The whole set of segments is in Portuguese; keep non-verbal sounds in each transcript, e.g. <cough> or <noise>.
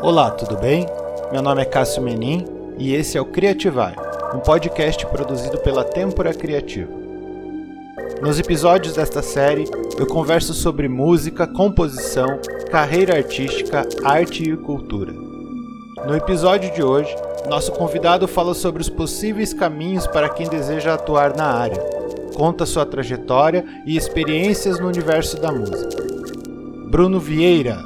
Olá, tudo bem? Meu nome é Cássio Menin e esse é o Criativar, um podcast produzido pela Tempora Criativa. Nos episódios desta série, eu converso sobre música, composição, carreira artística, arte e cultura. No episódio de hoje, nosso convidado fala sobre os possíveis caminhos para quem deseja atuar na área, conta sua trajetória e experiências no universo da música. Bruno Vieira,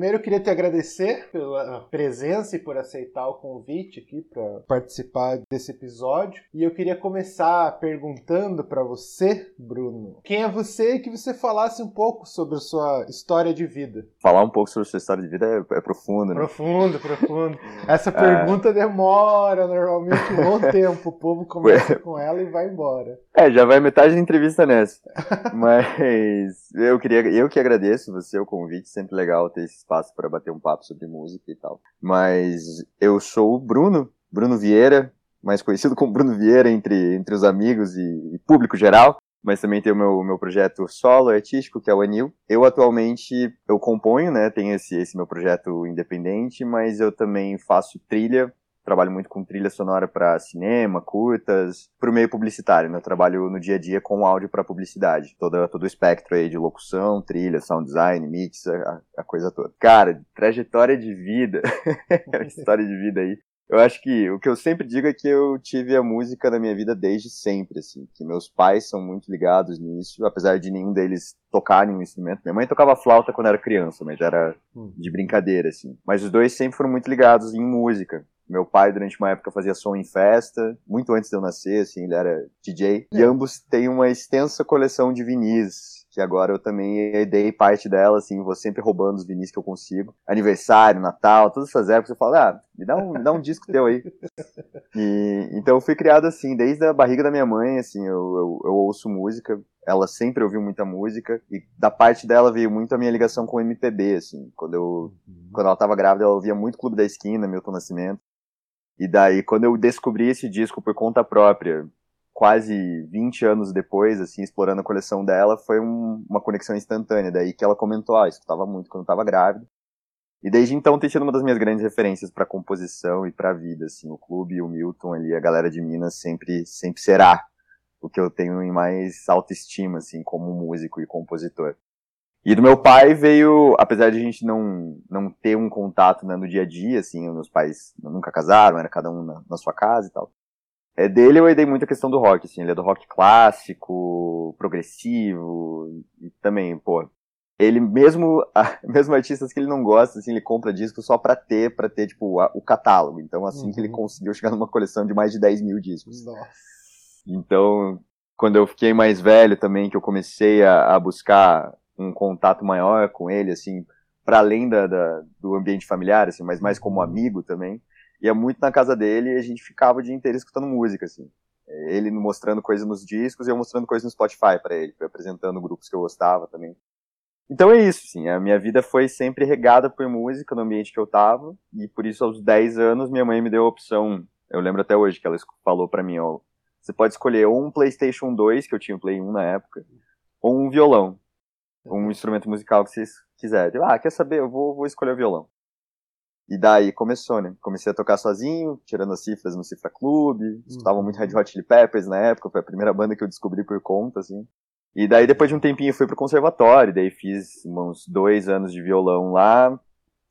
primeiro eu queria te agradecer pela presença e por aceitar o convite aqui para participar desse episódio. E eu queria começar perguntando para você, Bruno, quem é você e que você falasse um pouco sobre a sua história de vida. Falar um pouco sobre a sua história de vida é, é profundo, né? Profundo, profundo. <laughs> Essa é. pergunta é... demora normalmente um bom <laughs> tempo. O povo começa com ela e vai embora. É, já vai metade da entrevista nessa. <laughs> Mas eu queria, eu que agradeço você o convite, sempre legal ter esse espaço para bater um papo sobre música e tal. Mas eu sou o Bruno, Bruno Vieira, mais conhecido como Bruno Vieira entre, entre os amigos e, e público geral. Mas também tem o meu, meu projeto solo artístico, que é o Anil. Eu atualmente, eu componho, né, tenho esse, esse meu projeto independente, mas eu também faço trilha trabalho muito com trilha sonora para cinema, curtas, para o meio publicitário. Né? Eu trabalho no dia a dia com áudio para publicidade, todo, todo o espectro aí de locução, trilha, sound design, mix, a, a coisa toda. Cara, trajetória de vida, <laughs> <laughs> história de vida aí. Eu acho que o que eu sempre digo é que eu tive a música na minha vida desde sempre, assim, que meus pais são muito ligados nisso, apesar de nenhum deles tocar nenhum instrumento. Minha mãe tocava flauta quando era criança, mas era hum. de brincadeira, assim. Mas os dois sempre foram muito ligados em música. Meu pai, durante uma época, fazia som em festa, muito antes de eu nascer, assim, ele era DJ. E ambos têm uma extensa coleção de vinis, que agora eu também herdei parte dela, assim, vou sempre roubando os vinis que eu consigo. Aniversário, Natal, todas essas épocas, eu falo, ah, me dá um, me dá um disco teu aí. <laughs> E, então eu fui criado assim, desde a barriga da minha mãe, assim, eu, eu, eu ouço música, ela sempre ouviu muita música e da parte dela veio muito a minha ligação com o MPB, assim. Quando eu uhum. quando ela estava grávida, ela ouvia muito Clube da Esquina, Milton Nascimento. E daí, quando eu descobri esse disco por conta própria, quase 20 anos depois, assim, explorando a coleção dela, foi um, uma conexão instantânea. Daí que ela comentou, ah, escutava muito quando estava grávida. E desde então tem sido uma das minhas grandes referências para composição e para vida, assim, o clube o Milton ali, a galera de Minas sempre sempre será o que eu tenho em mais autoestima, assim, como músico e compositor. E do meu pai veio, apesar de a gente não, não ter um contato né, no dia a dia, assim, meus pais nunca casaram, era cada um na, na, sua casa e tal. É, dele eu herdei muito a questão do rock, assim, ele é do rock clássico, progressivo, e também, pô, ele mesmo, <laughs> mesmo artistas que ele não gosta, assim, ele compra discos só pra ter, pra ter, tipo, a, o catálogo. Então, assim uhum. que ele uhum. conseguiu chegar numa coleção de mais de 10 mil discos. Nossa. Então, quando eu fiquei mais velho também, que eu comecei a, a buscar um contato maior com ele, assim, para além da, da, do ambiente familiar, assim, mas mais como uhum. amigo também. Ia muito na casa dele e a gente ficava o dia inteiro escutando música, assim. Ele mostrando coisas nos discos e eu mostrando coisas no Spotify para ele, apresentando grupos que eu gostava também. Então é isso, sim. A minha vida foi sempre regada por música no ambiente que eu tava, e por isso aos 10 anos minha mãe me deu a opção. Eu lembro até hoje que ela falou para mim, ó, você pode escolher ou um PlayStation 2, que eu tinha o Play 1 na época, ou um violão um instrumento musical que vocês quiserem. ah, quer saber? Eu vou, vou escolher o violão. E daí começou, né? Comecei a tocar sozinho, tirando as cifras no Cifra Clube, uhum. escutava muito Red Hot Chili Peppers na época, foi a primeira banda que eu descobri por conta, assim. E daí depois de um tempinho fui pro conservatório, daí fiz uns dois anos de violão lá,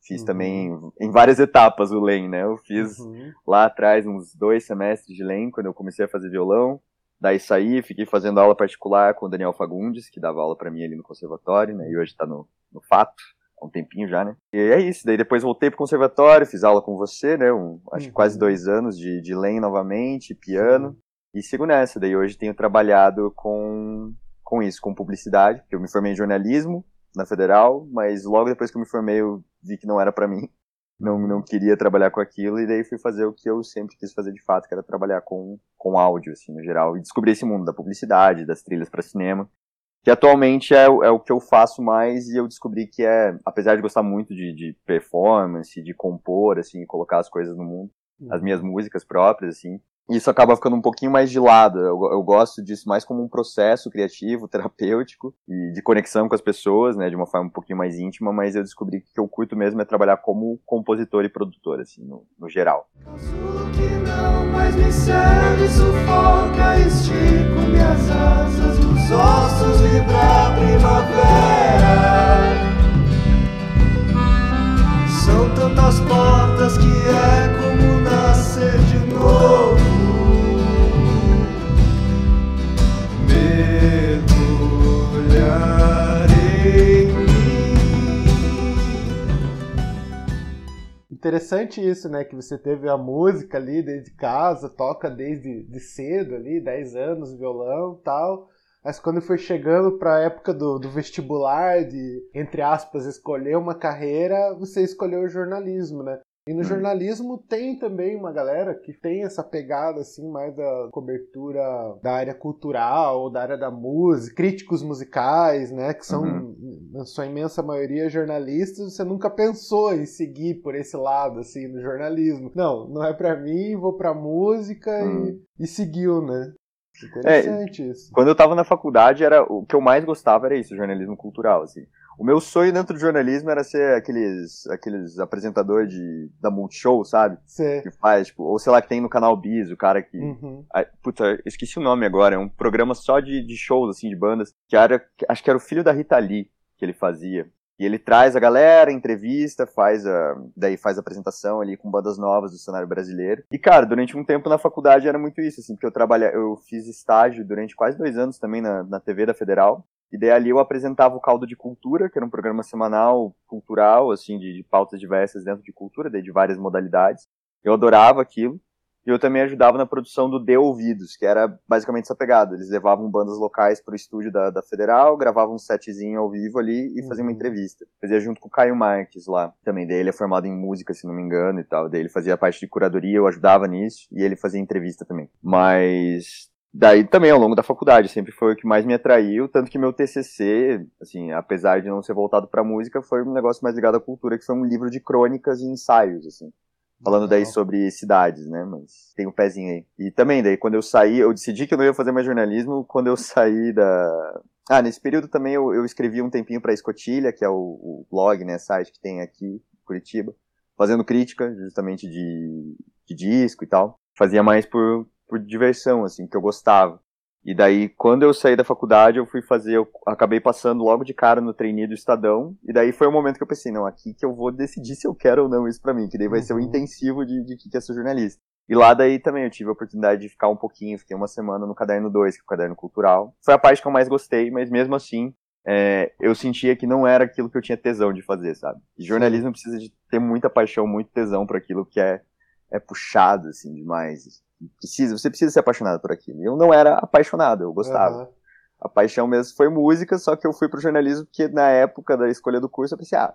fiz uhum. também em várias etapas o LEM, né? Eu fiz uhum. lá atrás uns dois semestres de LEM, quando eu comecei a fazer violão. Daí saí, fiquei fazendo aula particular com o Daniel Fagundes, que dava aula para mim ali no conservatório, né? E hoje tá no, no Fato, há um tempinho já, né? E é isso, daí depois voltei pro conservatório, fiz aula com você, né? Um, acho que quase uhum. dois anos de, de LEM novamente, piano. E sigo nessa, daí hoje tenho trabalhado com, com isso, com publicidade, porque eu me formei em jornalismo na Federal, mas logo depois que eu me formei eu vi que não era para mim. Não, não queria trabalhar com aquilo, e daí fui fazer o que eu sempre quis fazer de fato, que era trabalhar com, com áudio, assim, no geral, e descobri esse mundo da publicidade, das trilhas para cinema, que atualmente é, é, o que eu faço mais, e eu descobri que é, apesar de gostar muito de, de performance, de compor, assim, colocar as coisas no mundo, as uhum. minhas músicas próprias, assim, isso acaba ficando um pouquinho mais de lado. Eu, eu, gosto disso mais como um processo criativo, <laughs> terapêutico e de conexão com as pessoas, né, de uma forma um pouquinho mais íntima, mas eu descobri que o que eu curto mesmo é trabalhar como compositor e produtor, assim, no, no geral. São tantas portas que é como Interessante isso, né? Que você teve a música ali desde casa, toca desde de cedo ali, 10 anos, violão tal. Mas quando foi chegando para a época do, do, vestibular, de, entre aspas, escolher uma carreira, você escolheu o jornalismo, né? E no hum. jornalismo tem também uma galera que tem essa pegada assim mais da cobertura da área cultural ou da área da música, críticos musicais, né, que são uhum. na sua imensa maioria jornalistas. Você nunca pensou em seguir por esse lado assim no jornalismo? Não, não é para mim, vou para música uhum. e, e seguiu, né? Interessante é, isso. Quando eu tava na faculdade, era o que eu mais gostava era isso, jornalismo cultural, assim. O meu sonho dentro do jornalismo era ser aqueles, aqueles apresentadores de, da Multishow, sabe? Sim. Que faz, tipo, ou sei lá, que tem no canal Bis, o cara que. Uhum. Ah, puta, esqueci o nome agora, é um programa só de, de shows, assim, de bandas, que era. Acho que era o filho da Rita Lee que ele fazia. E ele traz a galera, entrevista, faz a, daí faz a apresentação ali com bandas novas do cenário brasileiro. E, cara, durante um tempo na faculdade era muito isso, assim, porque eu trabalhei, eu fiz estágio durante quase dois anos também na, na TV da Federal. E daí ali eu apresentava o Caldo de Cultura, que era um programa semanal cultural, assim, de, de pautas diversas dentro de cultura, de várias modalidades. Eu adorava aquilo. E eu também ajudava na produção do De Ouvidos, que era basicamente essa pegada. Eles levavam bandas locais para o estúdio da, da Federal, gravavam um setzinho ao vivo ali e faziam uma uhum. entrevista. Fazia junto com o Caio Marques lá também. Daí ele é formado em música, se não me engano, e tal. Daí ele fazia a parte de curadoria, eu ajudava nisso, e ele fazia entrevista também. Mas Daí também, ao longo da faculdade, sempre foi o que mais me atraiu, tanto que meu TCC, assim, apesar de não ser voltado para música, foi um negócio mais ligado à cultura, que foi um livro de crônicas e ensaios, assim. Falando daí sobre cidades, né, mas tem um pezinho aí. E também, daí, quando eu saí, eu decidi que eu não ia fazer mais jornalismo, quando eu saí da... Ah, nesse período também eu, eu escrevi um tempinho pra Escotilha, que é o, o blog, né, site que tem aqui em Curitiba, fazendo crítica, justamente de, de disco e tal. Fazia mais por, por diversão, assim, que eu gostava. E daí, quando eu saí da faculdade, eu fui fazer, eu acabei passando logo de cara no trainee do Estadão, e daí foi o momento que eu pensei, não, aqui que eu vou decidir se eu quero ou não isso pra mim, que daí vai uhum. ser o intensivo de, de que é ser jornalista. E lá daí também eu tive a oportunidade de ficar um pouquinho, fiquei uma semana no Caderno 2, que é o Caderno Cultural. Foi a parte que eu mais gostei, mas mesmo assim, é, eu sentia que não era aquilo que eu tinha tesão de fazer, sabe? E jornalismo precisa de ter muita paixão, muito tesão para aquilo que é, é puxado, assim, demais precisa, você precisa ser apaixonado por aquilo. Eu não era apaixonado, eu gostava. Uhum. A paixão mesmo foi música, só que eu fui pro jornalismo porque na época da escolha do curso eu pensei, ah,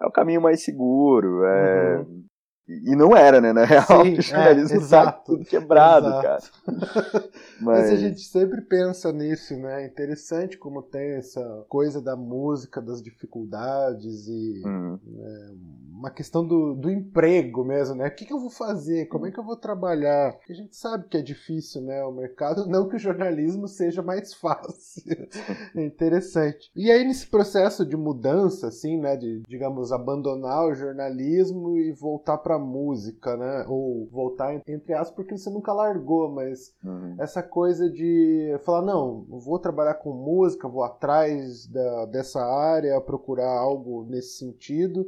é o caminho mais seguro, é, uhum. E não era, né? Na real, Sim, <laughs> o jornalismo é, tá tudo quebrado, exato. cara. <laughs> Mas... Mas... a gente sempre pensa nisso, né? É interessante como tem essa coisa da música, das dificuldades e hum. né, uma questão do, do emprego mesmo, né? O que, que eu vou fazer? Como é que eu vou trabalhar? Porque a gente sabe que é difícil, né? O mercado, <laughs> não que o jornalismo seja mais fácil. é interessante. E aí, nesse processo de mudança, assim, né? De, digamos, abandonar o jornalismo e voltar para pra música, né? Ou voltar, entre aspas, porque você nunca largou, mas uhum. essa coisa de falar, não, vou trabalhar com música, vou atrás da, dessa área, procurar algo nesse sentido. O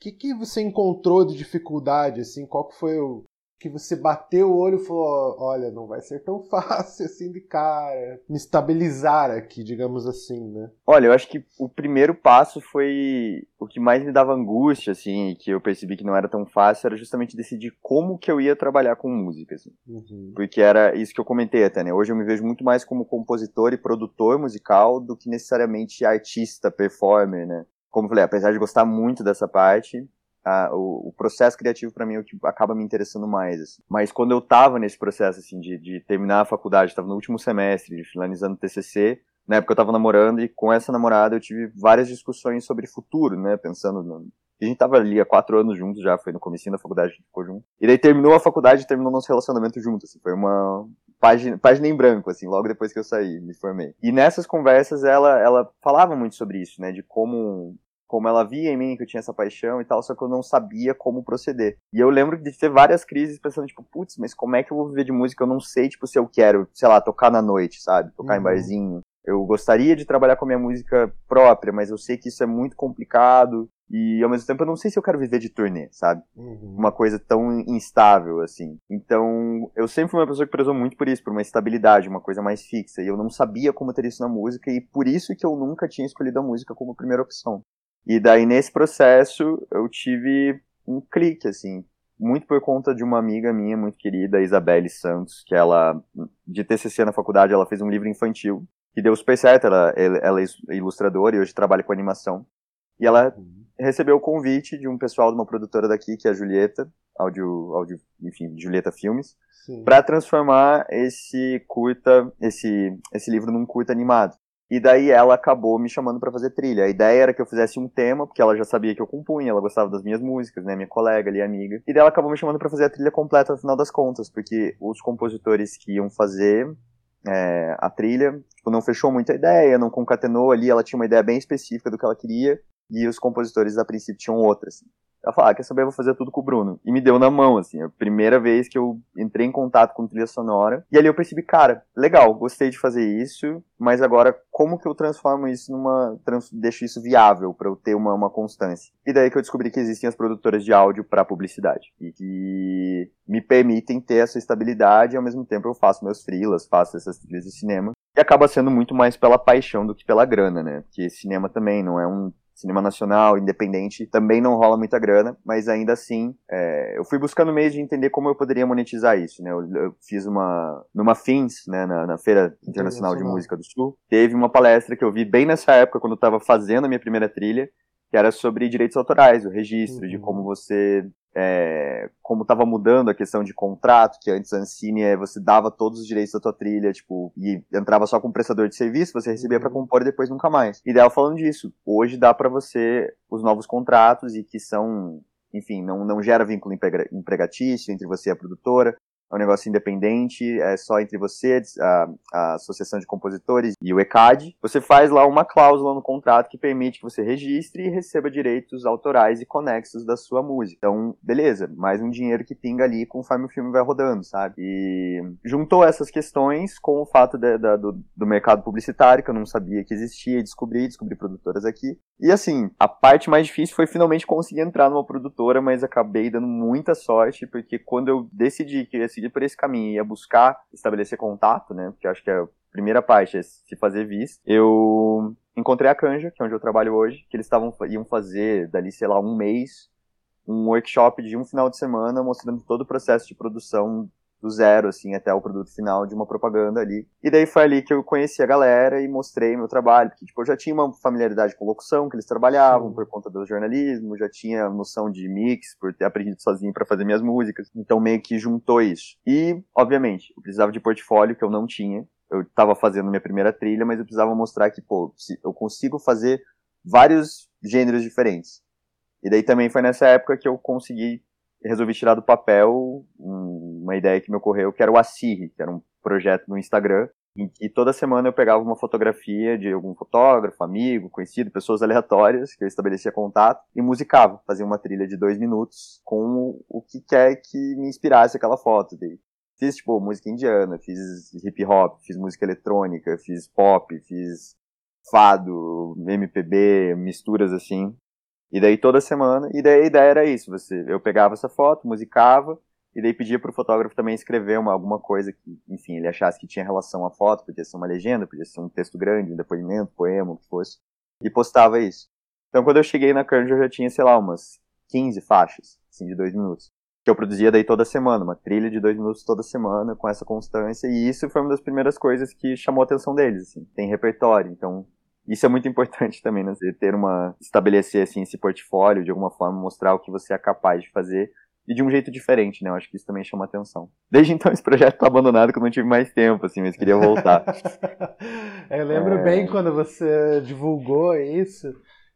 que, que você encontrou de dificuldade, assim? Qual que foi o, que você bateu o olho e falou: olha, não vai ser tão <laughs> fácil assim de cara, me estabilizar aqui, digamos assim, né? Olha, eu acho que o primeiro passo foi o que mais me dava angústia, assim, que eu percebi que não era tão fácil, era justamente decidir como que eu ia trabalhar com música, assim. Uhum. Porque era isso que eu comentei até, né? Hoje eu me vejo muito mais como compositor e produtor musical do que necessariamente artista, performer, né? Como eu falei, apesar de gostar muito dessa parte, a, o, o, processo criativo para mim é o que acaba me interessando mais. Assim. Mas quando eu tava nesse processo assim de, de terminar a faculdade, estava no último semestre, finalizando o TCC, na época eu tava namorando e com essa namorada eu tive várias discussões sobre futuro, né, pensando no, a gente tava ali há quatro anos juntos já, foi no comecinho da faculdade, a gente ficou junto. E daí terminou a faculdade terminou nosso relacionamento junto, assim, foi uma página, página em branco, assim, logo depois que eu saí, me formei. E nessas conversas ela, ela falava muito sobre isso, né, de como como ela via em mim que eu tinha essa paixão e tal, só que eu não sabia como proceder. E eu lembro de ter várias crises pensando, tipo, putz, mas como é que eu vou viver de música? Eu não sei, tipo, se eu quero, sei lá, tocar na noite, sabe? Tocar uhum. em barzinho. Eu gostaria de trabalhar com a minha música própria, mas eu sei que isso é muito complicado. E ao mesmo tempo eu não sei se eu quero viver de turnê, sabe? Uhum. Uma coisa tão instável assim. Então, eu sempre fui uma pessoa que prezou muito por isso, por uma estabilidade, uma coisa mais fixa. E eu não sabia como ter isso na música, e por isso que eu nunca tinha escolhido a música como primeira opção. E daí, nesse processo, eu tive um clique, assim, muito por conta de uma amiga minha muito querida, Isabelle Santos, que ela, de TCC na faculdade, ela fez um livro infantil, que deu super certo, ela, ela é ilustradora e hoje trabalha com animação. E ela uhum. recebeu o convite de um pessoal de uma produtora daqui, que é a Julieta, áudio, áudio enfim, Julieta Filmes, para transformar esse curta, esse, esse livro num curta animado. E daí ela acabou me chamando para fazer trilha. A ideia era que eu fizesse um tema, porque ela já sabia que eu compunha, ela gostava das minhas músicas, né, minha colega ali, amiga. E daí ela acabou me chamando para fazer a trilha completa no final das contas, porque os compositores que iam fazer é, a trilha, tipo, não fechou muita ideia, não concatenou ali, ela tinha uma ideia bem específica do que ela queria, e os compositores a princípio tinham outras. Assim. Ela falou, ah, quer saber, eu vou fazer tudo com o Bruno. E me deu na mão, assim, a primeira vez que eu entrei em contato com trilha sonora. E ali eu percebi, cara, legal, gostei de fazer isso, mas agora como que eu transformo isso numa. Trans, deixo isso viável para eu ter uma, uma constância? E daí que eu descobri que existem as produtoras de áudio para publicidade. E que me permitem ter essa estabilidade e ao mesmo tempo eu faço meus freelas, faço essas trilhas de cinema. E acaba sendo muito mais pela paixão do que pela grana, né? Porque cinema também não é um cinema nacional, independente, também não rola muita grana, mas ainda assim, é, eu fui buscando meios de entender como eu poderia monetizar isso, né? Eu, eu fiz uma, numa FINS, né, na, na Feira Internacional de Música do Sul, teve uma palestra que eu vi bem nessa época, quando eu estava fazendo a minha primeira trilha, que era sobre direitos autorais, o registro, uhum. de como você é, como estava mudando a questão de contrato, que antes a Ancine é, você dava todos os direitos da tua trilha, tipo, e entrava só com um prestador de serviço, você recebia para uhum. compor e depois nunca mais. E daí falando disso, hoje dá para você os novos contratos e que são, enfim, não, não gera vínculo empregatício entre você e a produtora, é um negócio independente, é só entre você, a, a, Associação de Compositores e o ECAD. Você faz lá uma cláusula no contrato que permite que você registre e receba direitos autorais e conexos da sua música. Então, beleza, mais um dinheiro que pinga ali conforme o filme vai rodando, sabe? E juntou essas questões com o fato de, do, do mercado publicitário, que eu não sabia que existia, descobri, descobri produtoras aqui. E assim, a parte mais difícil foi finalmente conseguir entrar numa produtora, mas acabei dando muita sorte, porque quando eu decidi que ia seguir por esse caminho e ia buscar estabelecer contato, né? Porque acho que a primeira parte é se fazer visto. Eu encontrei a Canja, que é onde eu trabalho hoje, que eles estavam iam fazer dali, sei lá, um mês, um workshop de um final de semana mostrando todo o processo de produção do zero, assim, até o produto final de uma propaganda ali. E daí foi ali que eu conheci a galera e mostrei meu trabalho, porque, tipo, eu já tinha uma familiaridade com locução, que eles trabalhavam Sim. por conta do jornalismo, já tinha noção de mix, por ter aprendido sozinho para fazer minhas músicas. Então meio que juntou isso. E, obviamente, eu precisava de portfólio, que eu não tinha. Eu estava fazendo minha primeira trilha, mas eu precisava mostrar que, pô, eu consigo fazer vários gêneros diferentes. E daí também foi nessa época que eu consegui resolvi tirar do papel uma ideia que me ocorreu, que era o Assiri, que era um projeto no Instagram, em que toda semana eu pegava uma fotografia de algum fotógrafo, amigo, conhecido, pessoas aleatórias, que eu estabelecia contato, e musicava, fazia uma trilha de dois minutos com o que quer que me inspirasse aquela foto. Fiz, tipo, música indiana, fiz hip hop, fiz música eletrônica, fiz pop, fiz fado, MPB, misturas assim. E daí toda semana, e daí a ideia era isso, você, eu pegava essa foto, musicava, e daí pedia pro fotógrafo também escrever uma, alguma coisa que, enfim, ele achasse que tinha relação à foto, podia ser uma legenda, podia ser um texto grande, um depoimento, poema, o que fosse, e postava isso. Então quando eu cheguei na Canja eu já tinha, sei lá, umas 15 faixas, assim, de dois minutos. Que eu produzia daí toda semana, uma trilha de dois minutos toda semana, com essa constância, e isso foi uma das primeiras coisas que chamou a atenção deles, assim. Tem repertório, então isso é muito importante <laughs> também, né? Você ter uma. estabelecer assim esse portfólio, de alguma forma, mostrar o que você é capaz de fazer e de um jeito diferente, né? Eu acho que isso também chama atenção. Desde então <laughs> esse projeto tá abandonado, que eu não tive mais tempo, assim, mas queria voltar. <laughs> eu lembro é... bem quando você divulgou isso,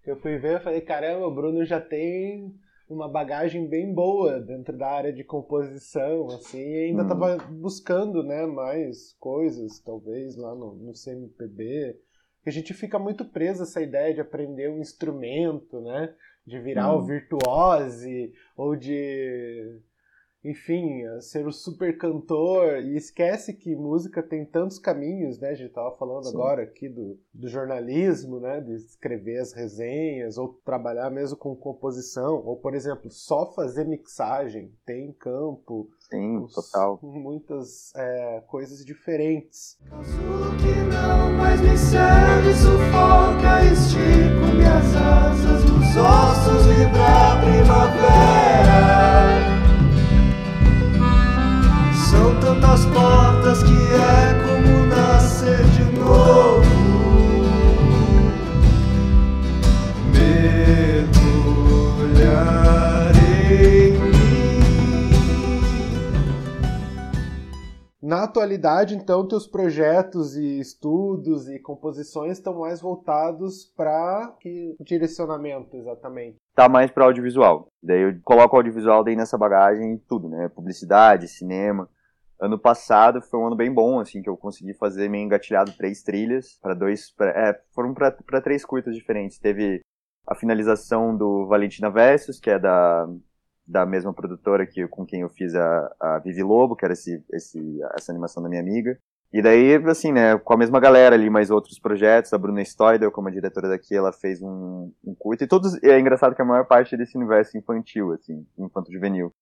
eu fui ver e falei, caramba, o Bruno já tem uma bagagem bem boa dentro da área de composição, assim, e ainda estava hum. buscando, né, mais coisas, talvez, lá no, no CMPB, a gente fica muito preso a essa ideia de aprender um instrumento, né, de virar hum. o virtuose, ou de enfim, ser o super cantor e esquece que música tem tantos caminhos, né? A gente tava falando Sim. agora aqui do, do jornalismo, né? De escrever as resenhas ou trabalhar mesmo com composição, ou por exemplo, só fazer mixagem, tem campo. Sim, os, total. Muitas é, coisas diferentes. que não mais me serve, sufoca, estico minhas asas, os ossos vibrar primavera. Tantas portas que é como nascer de novo. Mergulharei. Na atualidade, então, teus projetos e estudos e composições estão mais voltados para que direcionamento exatamente? Tá mais para audiovisual. Daí eu coloco audiovisual daí nessa bagagem tudo, né? Publicidade, cinema. Ano passado foi um ano bem bom, assim, que eu consegui fazer meio engatilhado três trilhas para dois, pra, é, foram para três curtas diferentes. Teve a finalização do Valentina Versus, que é da, da mesma produtora que com quem eu fiz a, a Vivi Lobo, que era esse, esse, essa animação da minha amiga. E daí, assim, né, com a mesma galera ali, mais outros projetos, a Bruna Stoidel, como a diretora daqui, ela fez um, um curto, e todos, é engraçado que a maior parte desse universo infantil, assim, infanto-juvenil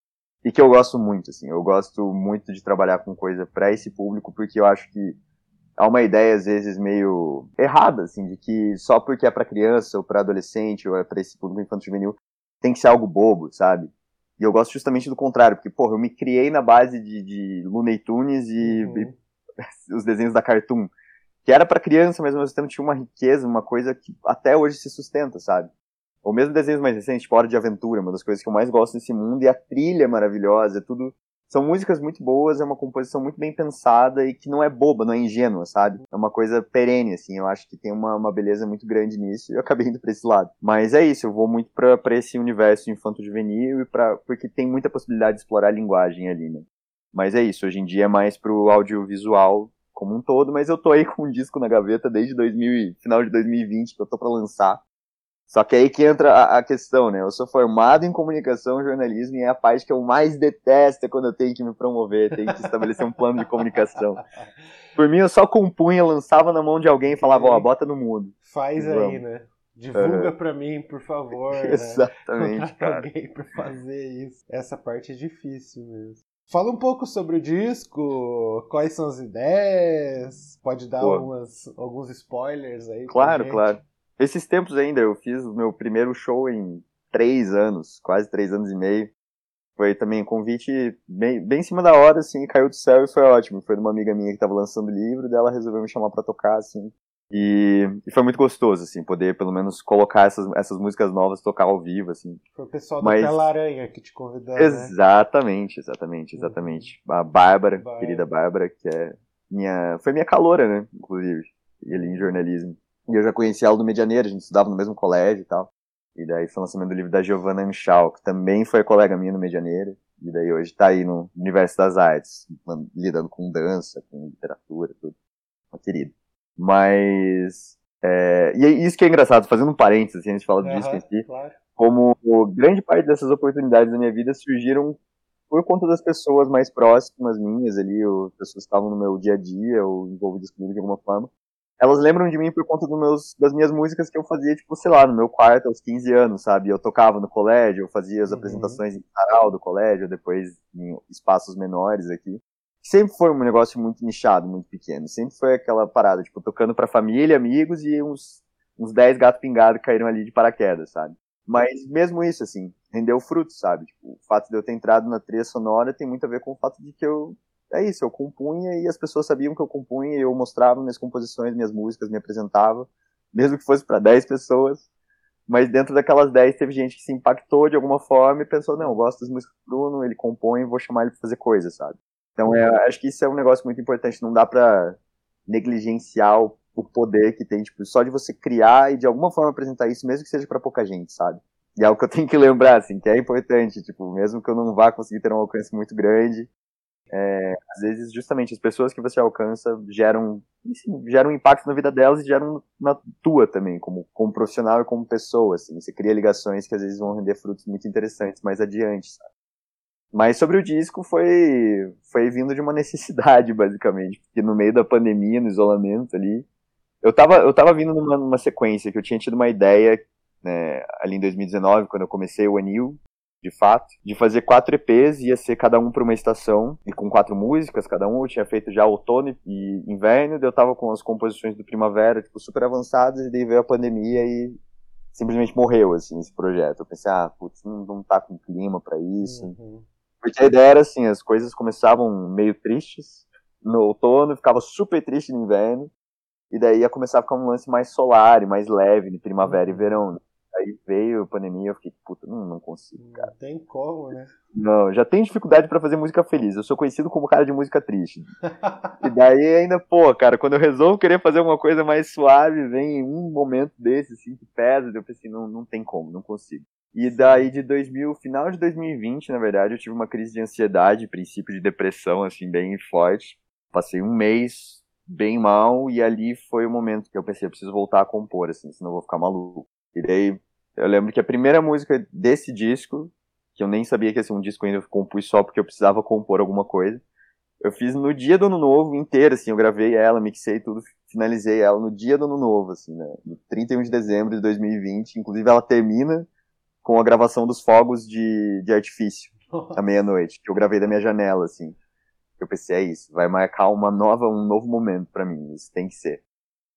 e que eu gosto muito, assim. Eu gosto muito de trabalhar com coisa para esse público, porque eu acho que há uma ideia, às vezes, meio errada, assim, de que só porque é para criança, ou para adolescente, ou é para esse público infanto-juvenil, tem que ser algo bobo, sabe? E eu gosto justamente do contrário, porque, porra, eu me criei na base de, de Looney Tunes e, uhum. e <laughs> os desenhos da Cartoon, que era para criança, mas ao mesmo tempo tinha uma riqueza, uma coisa que até hoje se sustenta, sabe? Ou mesmo desenhos mais recentes, tipo Hora de Aventura, uma das coisas que eu mais gosto desse mundo, e a trilha é maravilhosa, é tudo... São músicas muito boas, é uma composição muito bem pensada e que não é boba, não é ingênua, sabe? É uma coisa perene, assim, eu acho que tem uma, uma beleza muito grande nisso e eu acabei indo pra esse lado. Mas é isso, eu vou muito pra, pra esse universo infanto-juvenil e pra, porque tem muita possibilidade de explorar a linguagem ali, né? Mas é isso, hoje em dia é mais pro audiovisual como um todo, mas eu tô aí <laughs> com um disco na gaveta desde 2000, final de 2020 que eu tô para lançar. Só que aí que entra a, a, questão, né? Eu sou formado em comunicação e jornalismo e é a parte que eu mais detesto é quando eu tenho que me promover, tenho que estabelecer um plano de comunicação. <laughs> Por mim, eu só compunha, lançava na mão de alguém e falava, ó, oh, bota no mundo. Faz aí, né? Divulga uhum. pra mim, por favor. Né? <laughs> Exatamente, <laughs> cara. alguém pra fazer isso. Essa parte é difícil mesmo. Fala um pouco sobre o disco, quais são as ideias, pode dar algumas, alguns spoilers aí. Claro, claro. Esses tempos ainda, eu fiz o meu primeiro show em três anos, quase três anos e meio. Foi também um convite bem, bem em cima da hora, assim, caiu do céu e foi ótimo. Foi de uma amiga minha que estava lançando livro, dela resolveu me chamar para tocar, assim. E, e, foi muito gostoso, assim, poder pelo menos colocar essas, essas músicas novas, tocar ao vivo, assim. Foi o pessoal Mas... da Tela Aranha que te convidou? Exatamente, né? exatamente, exatamente. Uhum. A Bárbara, Bárbara, querida Bárbara, que é minha... Foi minha caloura, né, inclusive, ali em jornalismo. E eu já conhecia ela do Medianeira, a gente estudava no mesmo colégio e tal. E daí foi o lançamento do livro da Giovanna Anchal, que também foi colega minha no Medianeira. E daí hoje tá aí no Universo das Artes, lidando com dança, com literatura, tudo. Uma querida. Mas. É, e é isso que é engraçado, fazendo um parênteses, assim, a gente fala uhum, disso em si. Claro. Como grande parte dessas oportunidades da minha vida surgiram por conta das pessoas mais próximas minhas ali, ou pessoas que estavam no meu dia a dia, ou envolvidas comigo de alguma forma elas lembram de mim por conta meus, das minhas músicas que eu fazia, tipo, sei lá, no meu quarto aos 15 anos, sabe? Eu tocava no colégio, eu fazia as uhum. apresentações em sarau do colégio, depois em espaços menores aqui. Sempre foi um negócio muito nichado, muito pequeno. Sempre foi aquela parada, tipo, tocando pra família, amigos e uns, uns 10 gatos pingados caíram ali de paraquedas, sabe? Mas mesmo isso, assim, rendeu frutos, sabe? Tipo, o fato de eu ter entrado na trilha sonora tem muito a ver com o fato de que eu é isso, eu compunha e as pessoas sabiam que eu compunha, eu mostrava minhas composições, minhas músicas, me apresentava. mesmo que fosse para 10 pessoas. Mas dentro daquelas 10 teve gente que se impactou de alguma forma e pensou, não, eu gosto das músicas do Bruno, ele compõe, vou chamar ele pra fazer coisa, sabe? Então é, acho que isso é um negócio muito importante, não dá pra negligenciar o, o poder que tem, tipo, só de você criar e de alguma forma apresentar isso, mesmo que seja para pouca gente, sabe? E é algo que eu tenho que <laughs> lembrar, assim, que é importante, tipo, mesmo que eu não vá conseguir ter um alcance muito grande, é, às vezes justamente as pessoas que você alcança geram, enfim, geram impacto na vida delas e geram na tua também, como, como profissional e como pessoa, assim, você cria ligações que às vezes vão render frutos muito interessantes mais adiante, sabe? Mas sobre o disco foi, foi vindo de uma <laughs> necessidade, basicamente, porque no meio da pandemia, no isolamento ali, eu tava, eu tava vindo numa, numa sequência que eu tinha tido uma ideia né, ali em 2019, quando eu comecei o Anil, de fato, de fazer quatro EPs, ia ser cada um para uma estação, e com quatro músicas cada um, eu tinha feito já outono e inverno, daí eu tava com as composições do primavera, tipo, super avançadas, e daí veio a pandemia e simplesmente morreu, assim, esse projeto. Eu pensei, ah, putz, não, não tá com clima para isso. Uhum. Porque a ideia era assim, as coisas começavam meio tristes no outono, ficava super triste no inverno, e daí ia começar a ficar um lance mais solar e mais leve, de primavera e uhum. verão. Aí veio a pandemia, eu fiquei, puta, não, não consigo, cara. Não tem como, né? Não, já tenho dificuldade para fazer música feliz. Eu sou conhecido como cara de música triste. <laughs> e daí ainda, pô, cara, quando eu resolvo querer fazer alguma coisa mais suave, vem um momento desse, assim, que pesa, eu pensei, não, não tem como, não consigo. E daí de 2000, final de 2020, na verdade, eu tive uma crise de ansiedade, princípio de depressão, assim, bem forte. Passei um mês bem mal e ali foi o momento que eu pensei, eu preciso voltar a compor, assim, senão eu vou ficar maluco. E daí eu lembro que a primeira música desse disco, que eu nem sabia que ia ser um disco ainda, eu compus só porque eu precisava compor alguma coisa. Eu fiz no dia do ano novo inteiro, assim, eu gravei ela, mixei tudo, finalizei ela no dia do ano novo, assim, né? No 31 de dezembro de 2020. Inclusive ela termina com a gravação dos fogos de, de artifício, à meia-noite, que eu gravei da minha janela, assim. Eu pensei, é isso, vai marcar uma nova, um novo momento para mim, isso tem que ser.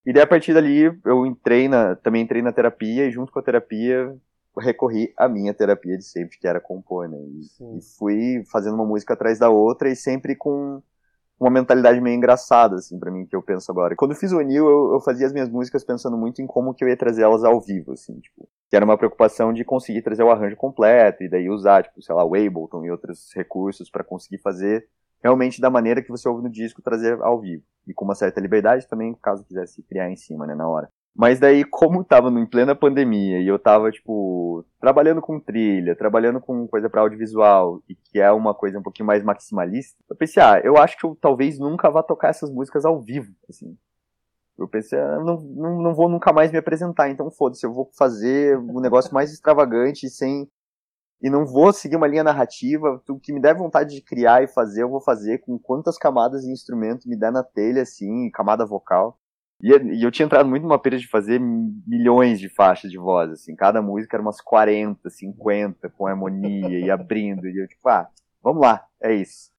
E daí a partir dali eu entrei na, também entrei na terapia e junto com a terapia recorri à minha terapia de sempre, que era compor, né? E, e, fui fazendo uma música atrás da outra e sempre com uma mentalidade meio engraçada, assim, para mim, que eu penso agora. Quando eu fiz o Anil, eu, eu, fazia as minhas músicas pensando muito em como que eu ia trazer elas ao vivo, assim, tipo, que era uma preocupação de conseguir trazer o arranjo completo e daí usar, tipo, sei lá, o Ableton e outros recursos para conseguir fazer realmente da maneira que você ouve no disco, trazer ao vivo. E com uma certa liberdade também, caso quisesse criar em cima, né, na hora. Mas daí, <laughs> como tava em plena pandemia e eu tava, tipo, trabalhando com trilha, trabalhando com coisa para audiovisual, e que é uma coisa um pouquinho mais maximalista, eu pensei, ah, eu acho que eu talvez nunca vá tocar essas músicas ao vivo, assim. Eu pensei, ah, não, não, não vou nunca mais me apresentar, então foda-se, eu vou fazer um negócio mais extravagante, sem e não vou seguir uma linha narrativa. O que me der vontade de criar e fazer, eu vou fazer com quantas camadas de instrumento me der na telha, assim, camada vocal. E, e eu tinha entrado muito numa pira de fazer milhões de faixas de voz, assim, cada música era umas 40, 50, com harmonia e abrindo, e eu tipo, ah, vamos lá, é isso.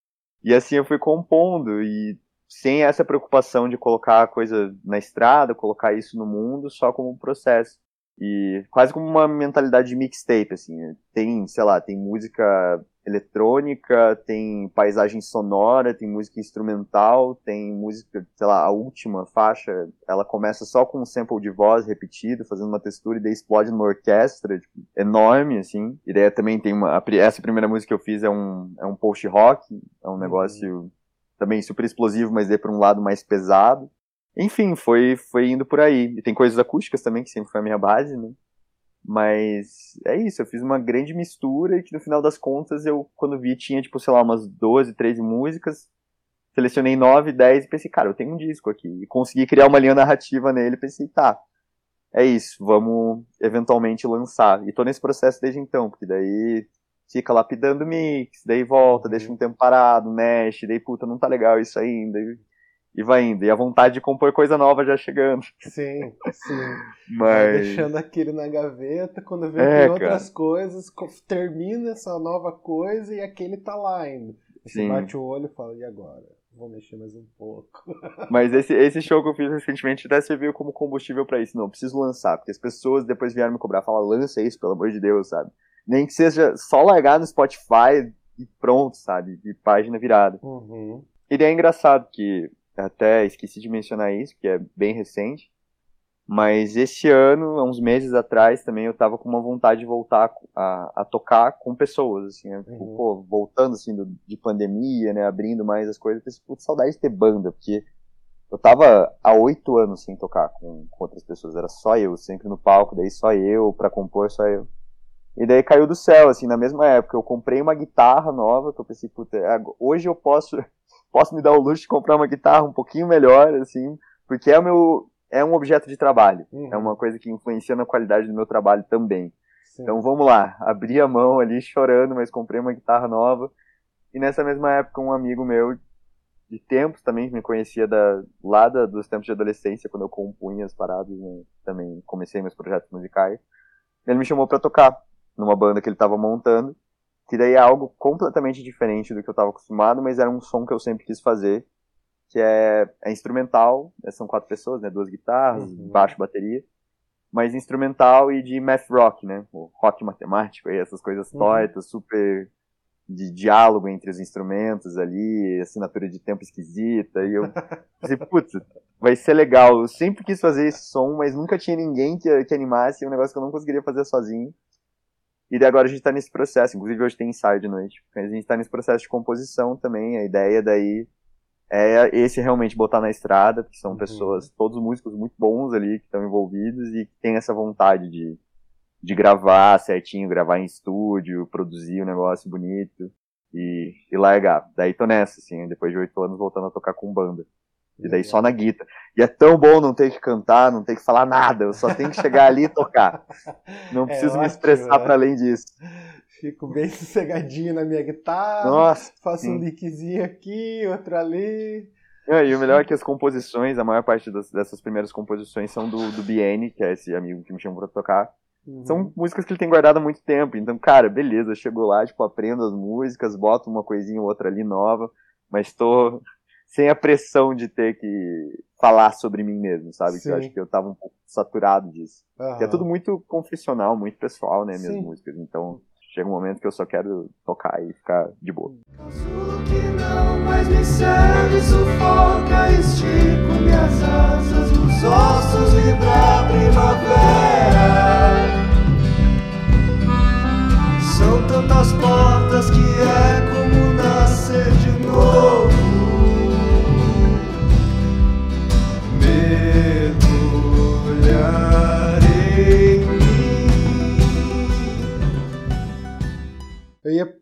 E assim eu fui compondo, e sem essa preocupação de colocar a coisa na estrada, colocar isso no mundo, só como um processo. E quase como uma mentalidade de mixtape, assim. Né? Tem, sei lá, tem música eletrônica, tem paisagem sonora, tem música instrumental, tem música, sei lá, a última faixa, ela começa só com um sample de voz repetido, fazendo uma textura, e daí explode numa orquestra, tipo, enorme, assim. E daí também tem uma, essa primeira música que eu fiz é um, é um post-rock, é um uhum. negócio uhum. também super explosivo, mas daí pra um lado mais pesado. Enfim, foi, foi indo por aí. E tem coisas acústicas também, que sempre foi a minha base, né? Mas é isso, eu fiz uma grande mistura e que no final das contas eu, quando vi, tinha, tipo, sei lá, umas 12, 13 músicas. Selecionei 9, 10 e pensei, cara, eu tenho um disco aqui. E consegui criar uma linha narrativa nele. Pensei, tá, é isso, vamos eventualmente lançar. E tô nesse processo desde então, porque daí fica lapidando mix, daí volta, deixa um tempo parado, mexe, daí puta, não tá legal isso ainda e vai indo. E a vontade de compor coisa nova já chegando. Sim, sim. Mas... Vai deixando aquele na gaveta, quando vê é, outras coisas, termina essa nova coisa e aquele tá lá ainda. Você sim. bate o olho e fala, e agora? Vou mexer mais um pouco. <laughs> Mas esse, esse show que eu fiz recentemente até serviu como combustível para isso. Não, preciso lançar, porque as pessoas depois vieram me cobrar, falar, lança isso, pelo amor de Deus, sabe? Nem que seja só largar no Spotify e pronto, sabe? De página virada. Uhum. E daí é engraçado que até esqueci de mencionar isso, que é bem recente. Mas esse ano, há uns meses atrás, também eu tava com uma vontade de voltar a, a tocar com pessoas, assim, né? Tipo, uhum. pô, voltando, assim, do, de pandemia, né, abrindo mais as coisas, eu pensei, putz, saudade de ter banda, porque eu tava há oito anos sem tocar com, com, outras pessoas, era só eu, sempre no palco, daí só eu, pra compor, só eu. E daí caiu do céu, assim, na mesma época, eu comprei uma guitarra nova, que eu pensei, puta, hoje eu posso, posso me dar o luxo de comprar uma guitarra um pouquinho melhor, assim, porque é o meu, é um objeto de trabalho. Uhum. É uma coisa que influencia na qualidade do meu trabalho também. Sim. Então vamos lá, abri a mão ali chorando, mas comprei uma guitarra nova. E nessa mesma época, um amigo meu de tempos também me conhecia da, lá da, dos tempos de adolescência, quando eu compunha as paradas, né? também comecei meus projetos musicais. Ele me chamou para tocar numa banda que ele estava montando, que daí é algo completamente diferente do que eu estava acostumado, mas era um som que eu sempre quis fazer que é, é instrumental, né, são quatro pessoas, né, duas guitarras, uhum. baixo, bateria, mas instrumental e de math rock, né, o rock matemático, aí, essas coisas uhum. tortas, super de diálogo entre os instrumentos ali, assinatura de tempo esquisita, e eu <laughs> pensei, putz, vai ser legal, eu sempre quis fazer esse som, mas nunca tinha ninguém que, que animasse, é um negócio que eu não conseguiria fazer sozinho, e daí agora a gente tá nesse processo, inclusive hoje tem ensaio de noite, a gente tá nesse processo de composição também, a ideia daí é esse realmente botar na estrada, porque são uhum. pessoas, todos músicos muito bons ali que estão envolvidos e que têm essa vontade de, de gravar certinho, gravar em estúdio, produzir um negócio bonito e, e largar. Daí tô nessa, assim, depois de oito anos voltando a tocar com banda. E daí só na guitarra. E é tão bom não ter que cantar, não ter que falar nada, eu só tenho que chegar ali e tocar. <laughs> Não é preciso é me expressar para além disso. Fico bem <laughs> sossegadinho na minha guitarra. Nossa. Faço sim. um lickzinho aqui, outro ali. É, e o melhor é que as composições, a maior parte das, dessas primeiras composições são do, do BN, que é esse amigo que me chamou pra tocar. Uhum. São músicas que ele tem guardado há muito tempo. Então, cara, beleza, chegou lá, tipo, aprendo as músicas, boto uma coisinha ou outra ali nova, mas tô sem a pressão de ter que falar sobre mim mesmo, sabe? Eu acho que eu tava um pouco saturado disso. Uhum. é tudo muito confessional, muito pessoal, né, minhas Sim. músicas. Então, chega um momento que eu só quero tocar e ficar de boa. que não mais me serve, sufoca, estico minhas asas, os ossos vibrar primavera. São tantas portas que é como nascer de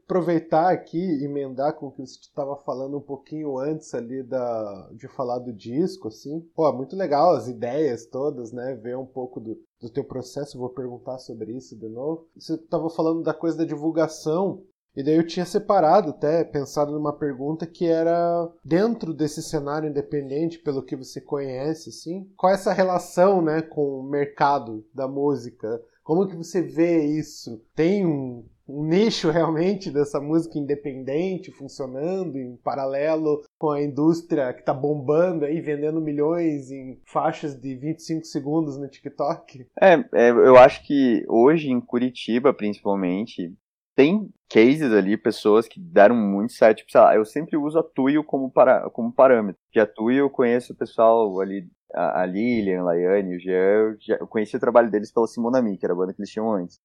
aproveitar aqui emendar com o que você estava falando um pouquinho antes ali da, de falar do disco, assim. Pô, muito legal as ideias todas, né? Ver um pouco do, do teu processo, vou perguntar sobre isso de novo. Você estava falando da coisa da divulgação, e daí eu tinha separado até, pensado numa pergunta que era dentro desse cenário independente, pelo que você conhece, assim, qual é essa relação, né, com o mercado da música? Como que você vê isso? Tem um, um nicho realmente dessa música independente funcionando em paralelo com a indústria que está bombando aí, vendendo milhões em faixas de 25 segundos no TikTok? É, é, eu acho que hoje em Curitiba, principalmente, tem cases ali, pessoas que deram muito certo. Tipo, sei lá, eu sempre uso a Tuyo como, para, como parâmetro. Que a Tuyo eu conheço o pessoal ali, a, a Lilian, a Laiane, o Jean, eu, já, eu conheci o trabalho deles pela Simonami, que era a banda que eles tinham antes.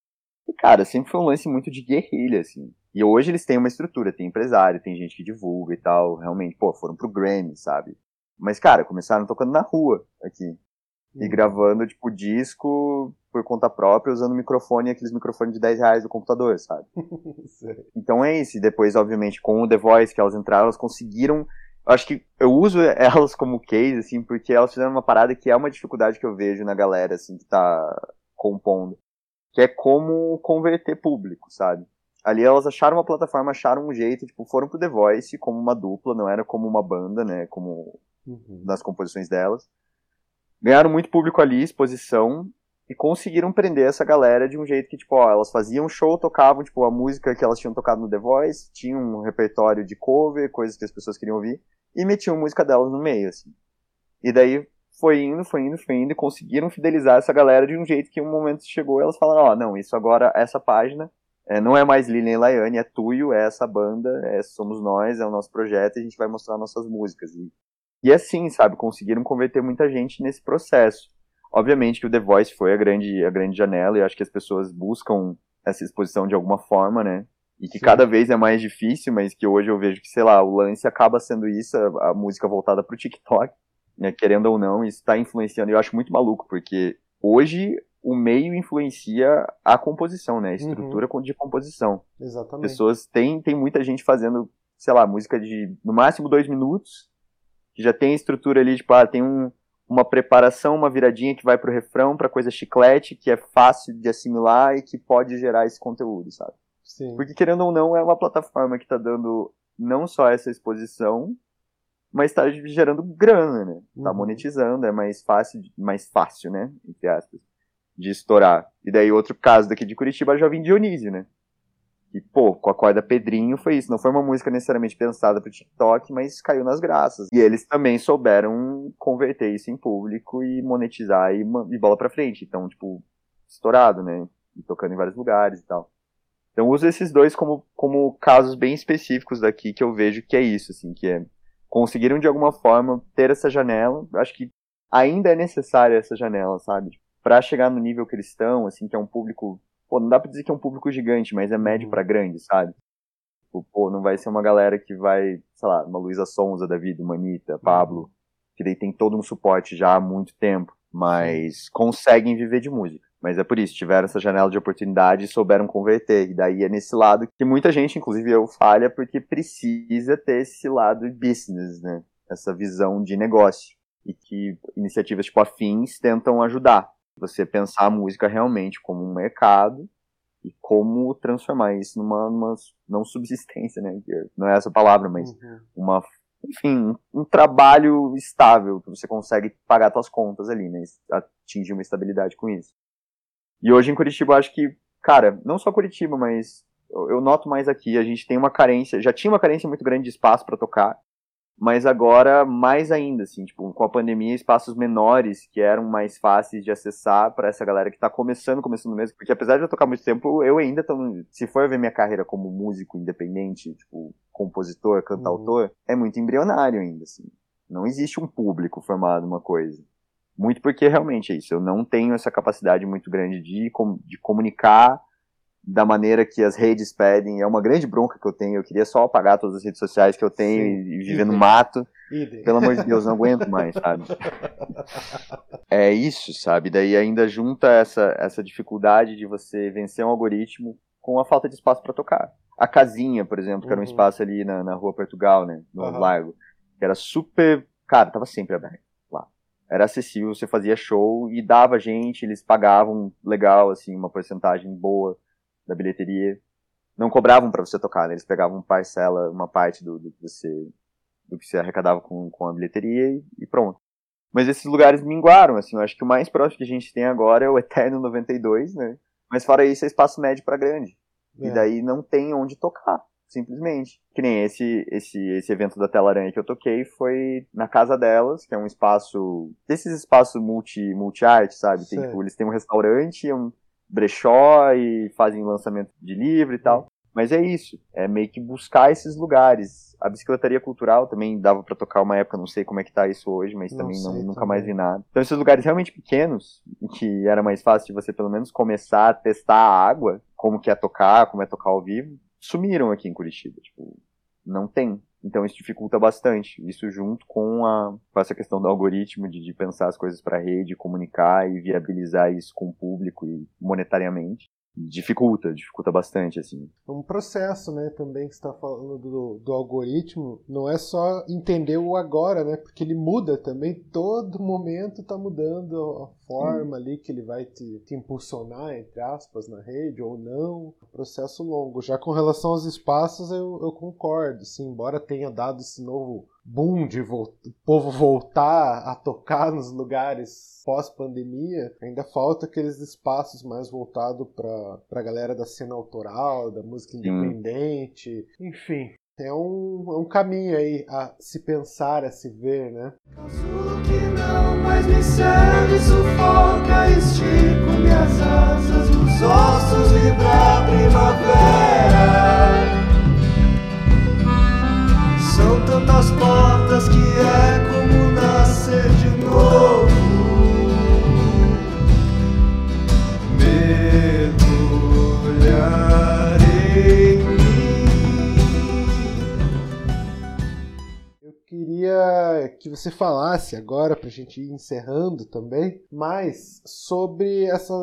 E, cara, sempre foi um lance muito de guerrilha, assim. E hoje eles têm uma estrutura, tem empresário, tem gente que divulga e tal. Realmente, pô, foram pro Grammy, sabe? Mas, cara, começaram tocando na rua aqui. E uhum. gravando, tipo, disco por conta própria, usando microfone, aqueles microfones de 10 reais do computador, sabe? <laughs> então é isso. E depois, obviamente, com o The Voice, que elas entraram, elas conseguiram. Eu acho que eu uso <laughs> elas como case, assim, porque elas fizeram uma parada que é uma dificuldade que eu vejo na galera, assim, que tá compondo que é como converter público, sabe? Ali elas acharam uma plataforma, acharam um jeito, tipo, foram pro The Voice como uma dupla, não era como uma banda, né, como uhum. nas composições delas. Ganharam muito público ali, exposição, e conseguiram prender essa galera de um jeito que, tipo, ó, elas faziam show, tocavam, tipo, a música que elas tinham tocado no The Voice, tinham um repertório de cover, coisas que as pessoas queriam ouvir, e metiam música delas no meio, assim. E daí foi indo, foi indo, foi indo, e conseguiram fidelizar essa galera de um jeito que um momento chegou e elas falaram, ó, oh, não, isso agora, essa página, é, não é mais Lilian e Laiane, é Tuyo, é essa banda, é, somos nós, é o nosso projeto e a gente vai mostrar nossas músicas. E, e assim, sabe, conseguiram converter muita gente nesse processo. Obviamente que o The Voice foi a grande, a grande janela e eu acho que as pessoas buscam essa exposição de alguma forma, né? E que Sim. cada vez é mais difícil, mas que hoje eu vejo que, sei lá, o lance acaba sendo isso, a, a música voltada pro TikTok, né? Querendo ou não, isso tá influenciando. Eu acho muito maluco, porque hoje o meio influencia a composição, né? A estrutura de composição. Exatamente. Pessoas, tem, tem muita gente fazendo, sei lá, música de no máximo dois minutos, que já tem a estrutura ali, tipo, ah, tem um, uma preparação, uma viradinha que vai pro refrão, pra coisa chiclete, que é fácil de assimilar e que pode gerar esse conteúdo, sabe? Sim. Porque querendo ou não, é uma plataforma que tá dando não só essa exposição, mas tá gerando grana, né? Tá Uhum. monetizando, é mais fácil, mais fácil, né? Entre aspas, de estourar. E daí outro caso daqui de Curitiba, Jovem Dionísio, né? E, pô, com a corda Pedrinho foi isso. Não foi uma música necessariamente pensada pro TikTok, mas caiu nas graças. E eles também souberam converter isso em público e monetizar e, e bola pra frente. Então, tipo, estourado, né? E tocando em vários lugares e tal. Então, uso esses dois como, como casos bem específicos daqui que eu vejo que é isso, assim, que é conseguiram de alguma forma ter essa janela. Acho que ainda é necessária essa janela, sabe? Pra chegar no nível que eles estão, assim, que é um público Pô, não dá pra dizer que é um público gigante, mas é médio Uhum. pra grande, sabe? Tipo, Pô, não vai ser uma galera que vai, sei lá, uma Luísa Sonza da vida, uma Anitta, Pablo, que daí tem todo um suporte já há muito tempo, mas conseguem viver de música. Mas é por isso, tiveram essa janela de oportunidade e souberam converter. E daí é nesse lado que muita gente, inclusive eu, falha porque precisa ter esse lado business, né? Essa visão de negócio. E que iniciativas tipo afins tentam ajudar você pensar a música realmente como um mercado e como transformar isso numa, numa não subsistência, né? Não é essa palavra, mas Uhum. uma, enfim, um trabalho estável que você consegue pagar suas contas ali, né? Atingir uma estabilidade com isso. E hoje em Curitiba, eu acho que, cara, não só Curitiba, mas eu, eu noto mais aqui, a gente tem uma carência, já tinha uma carência muito grande de espaço para tocar, mas agora mais ainda, assim, tipo, com a pandemia, espaços menores que eram mais fáceis de acessar para essa galera que tá começando, começando mesmo, porque apesar de eu tocar muito tempo, eu ainda tô, se for ver minha carreira como músico independente, tipo, compositor, cantautor, é muito embrionário ainda, assim. Não existe um público formado uma coisa. Muito porque realmente é isso, eu não tenho essa capacidade muito grande de, de comunicar da maneira que as redes pedem. É uma grande bronca que eu tenho. Eu queria só apagar todas as redes sociais que eu tenho Sim. e, viver no Idem. mato. Idem. Pelo amor de Deus, não aguento mais, sabe? <laughs> É isso, sabe? Daí ainda junta essa, essa dificuldade de você vencer um algoritmo com a falta de espaço para tocar. A casinha, por exemplo, que era um Uhum. espaço ali na, na rua Portugal, né? No Aham. Largo. Que era super. Cara, tava sempre aberto. Era acessível, você fazia show e dava gente, eles pagavam legal, assim, uma porcentagem boa da bilheteria. Não cobravam para você tocar, né? Eles pegavam parcela, uma parte do, do que você do que você arrecadava com, com a bilheteria e, e pronto. Mas esses lugares minguaram, assim, eu acho que o mais próximo que a gente tem agora é o Eterno 92, né? Mas fora isso é espaço médio para grande. E É. daí não tem onde tocar, simplesmente. Que nem esse, esse, esse evento da Tela Aranha que eu toquei foi na casa delas, que é um espaço. Desses espaços multi, multi-arte, sabe? Tem, tipo, eles têm um restaurante, um brechó e fazem lançamento de livro e tal. Mas é isso, é meio que buscar esses lugares. A bicicletaria cultural também dava pra tocar uma época, não sei como é que tá isso hoje, mas Não também não, sei nunca também. mais vi nada. Então esses lugares realmente pequenos, em que era mais fácil de você pelo menos começar a testar a água, como que é tocar, como é tocar ao vivo, sumiram aqui em Curitiba, tipo, não tem. Então isso dificulta bastante. Isso junto com, a, com essa questão do algoritmo, de, de pensar as coisas para rede, comunicar e viabilizar isso com o público e monetariamente. Dificulta, dificulta bastante, assim. um processo, né, também que está falando do, do algoritmo, não é só entender o agora, né, porque ele muda também, todo momento está mudando a forma ali que ele vai te, te impulsionar, entre aspas, na rede ou não, processo longo. Já com relação aos espaços, eu, eu concordo, sim, embora tenha dado esse novo boom de o povo voltar a tocar nos lugares pós-pandemia, ainda falta aqueles espaços mais voltados para a galera da cena autoral, da música Sim. independente, enfim. É um, é um caminho aí a se pensar, a se ver, né? Casulo que não mais me serve, sufoca, estico minhas asas, nos ossos vibra a primavera. São tantas portas que é como nascer de novo. Mergulharei em mim. Eu queria que você falasse agora, para a gente ir encerrando também, mais sobre essa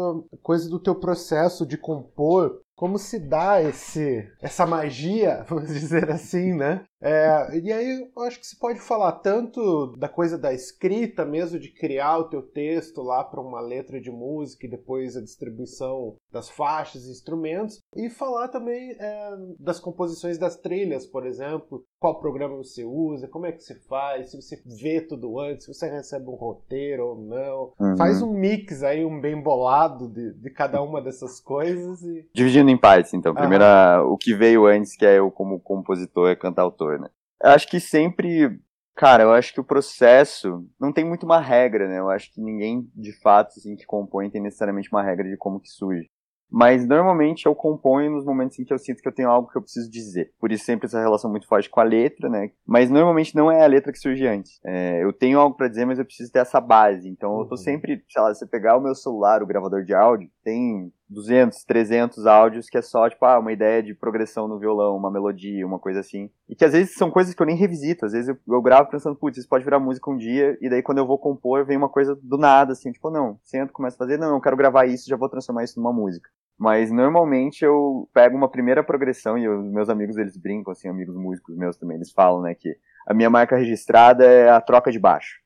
coisa do teu processo de compor como se dá esse, essa magia, <laughs> vamos dizer assim, né? É, e aí eu acho que se pode falar tanto da coisa da escrita mesmo, de criar o teu texto lá para uma letra de música e depois a distribuição das faixas e instrumentos, e falar também é, das composições das trilhas, por exemplo, qual programa você usa, como é que se faz, se você vê tudo antes, se você recebe um roteiro ou não. Uhum. Faz um mix aí, um bem bolado de, de cada uma dessas coisas. E... Dividindo em partes, então. Primeiro, o que veio antes, que é eu como compositor, é cantautor, né? Eu acho que sempre Cara, eu acho que o processo não tem muito uma regra, né? Eu acho que ninguém, de fato, assim, que compõe tem necessariamente uma regra de como que surge. Mas normalmente eu componho nos momentos em que eu sinto que eu tenho algo que eu preciso dizer. Por isso sempre essa relação muito forte com a letra, né? Mas normalmente não é a letra que surge antes. É, eu tenho algo para dizer, mas eu preciso ter essa base. Então eu tô uhum. sempre, sei lá, se você pegar o meu celular, o gravador de áudio, tem 200, 300 áudios que é só, tipo, ah, uma ideia de progressão no violão, uma melodia, uma coisa assim. E que às vezes são coisas que eu nem revisito. Às vezes eu, eu gravo pensando, putz, isso pode virar música um dia, e daí quando eu vou compor, vem uma coisa do nada, assim, tipo, não, sento, começo a fazer, não, eu quero gravar isso, já vou transformar isso numa música. Mas normalmente eu pego uma primeira progressão e os meus amigos eles brincam, assim, amigos músicos meus também, eles falam, né, que a minha marca registrada é a troca de baixo.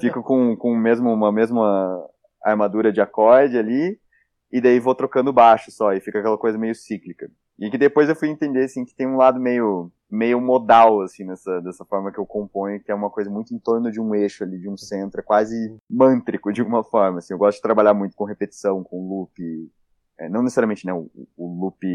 Fico com, com mesmo, uma mesma armadura de acorde ali, e daí vou trocando baixo só, e fica aquela coisa meio cíclica. E que depois eu fui entender, assim, que tem um lado meio, meio modal, assim, nessa, dessa forma que eu componho, que é uma coisa muito em torno de um eixo ali, de um centro, é quase mântrico de alguma forma, assim. Eu gosto de trabalhar muito com repetição, com loop, é, não necessariamente né, o, o loop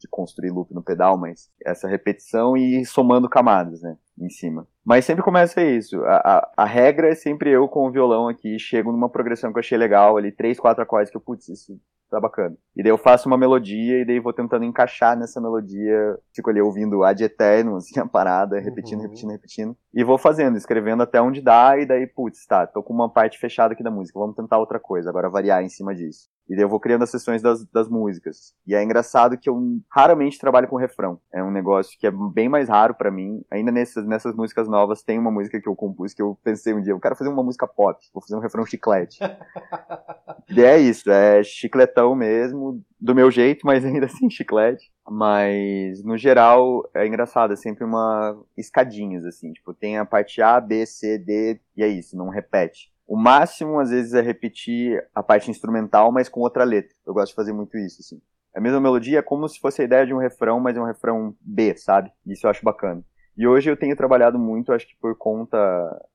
de construir loop no pedal, mas essa repetição e somando camadas, né, em cima. Mas sempre começa isso. A, a, a, regra é sempre eu com o violão aqui, chego numa progressão que eu achei legal, ali, três, quatro acordes que eu, putz, isso tá bacana. E daí eu faço uma melodia e daí vou tentando encaixar nessa melodia, fico ali ouvindo ad eterno, assim, a parada, repetindo, uhum. repetindo, repetindo. E vou fazendo, escrevendo até onde dá, e daí, putz, tá, tô com uma parte fechada aqui da música, vamos tentar outra coisa, agora variar em cima disso. E daí eu vou criando as sessões das, das músicas. E é engraçado que eu raramente trabalho com refrão. É um negócio que é bem mais raro para mim. Ainda nessas, nessas músicas novas tem uma música que eu compus que eu pensei um dia, eu quero fazer uma música pop, vou fazer um refrão chiclete. <laughs> e é isso, é chicletão mesmo, do meu jeito, mas ainda assim chiclete. Mas, no geral, é engraçado, é sempre uma escadinhas, assim, tipo, tem a parte A, B, C, D, e é isso, não repete. O máximo, às vezes, é repetir a parte instrumental, mas com outra letra. Eu gosto de fazer muito isso, assim. A mesma melodia é como se fosse a ideia de um refrão, mas é um refrão B, sabe? Isso eu acho bacana. E hoje eu tenho trabalhado muito, acho que por conta,